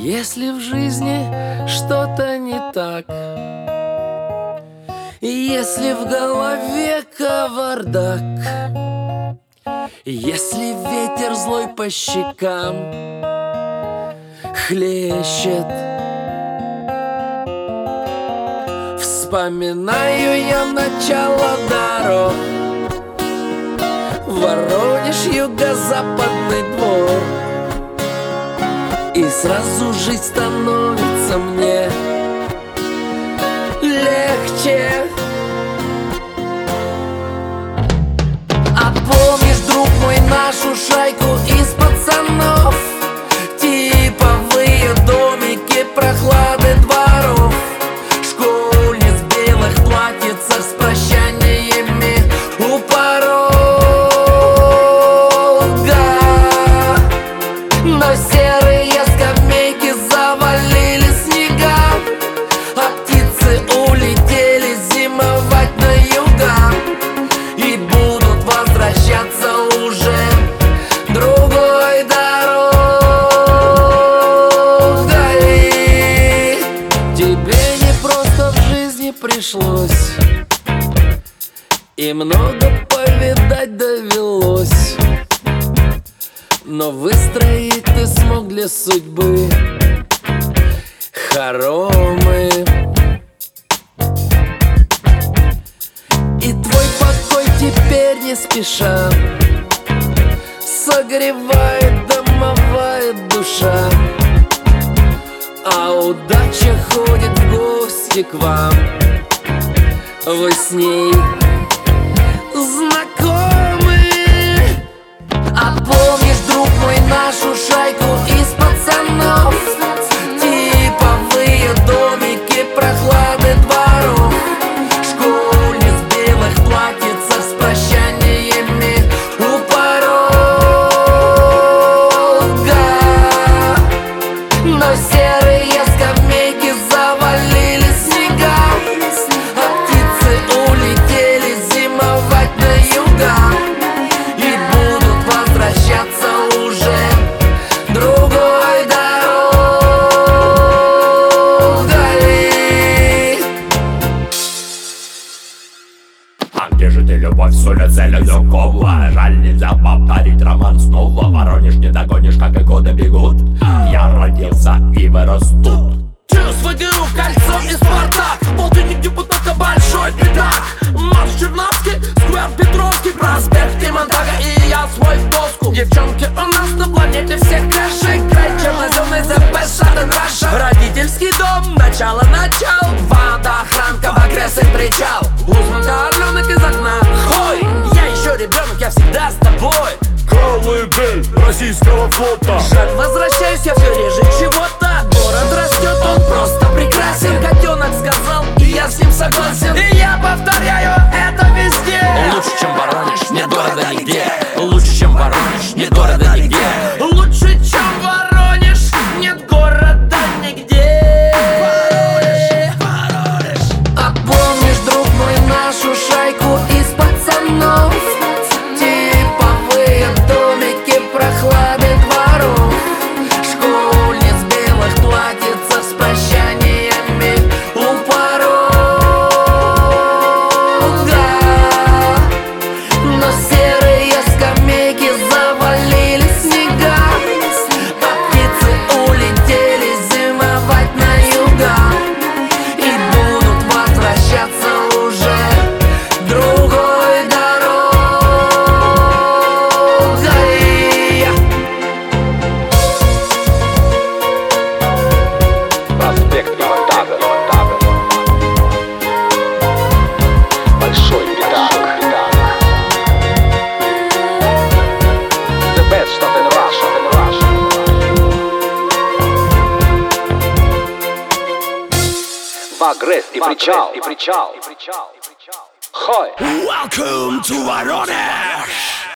Если в жизни что-то не так? Если в голове кавардак? Если ветер злой по щекам? Хлещет. Вспоминаю я начало дорог. Воронеж, юго-западный двор И сразу жизнь становится мне легче. А помнишь, друг мой, нашу шайку из пацанов. Типовые домики, прохлады пришлось. И много повидать довелось. Но выстроить ты смог для судьбы хоромы. И твой покой теперь не спеша Согревает домовая душа. А удача ходит в гости к вам Вы с Ледюкова? Жаль, нельзя повторить роман снова. Воронеж не догонишь, как и годы бегут. Я родился и вырос тут Чувство ГУ, кольцо и Спартак. Полтинник депутата, большой пятак. Марш Черновский, сквер Петровский. Проспект Тимонтага и я свой в доску Девчонки у нас на планете всех краше Край черноземный ЗП, Шатен Родительский дом, начало начал. Водохранка, Багрес и причал. Узманка, орленок из окна ребенок, я всегда с тобой. Колыбель российского флота. Жаль, возвращаюсь я все реже чего-то. Город Вагрес и причал. И причал. Хой. Welcome to Воронеж!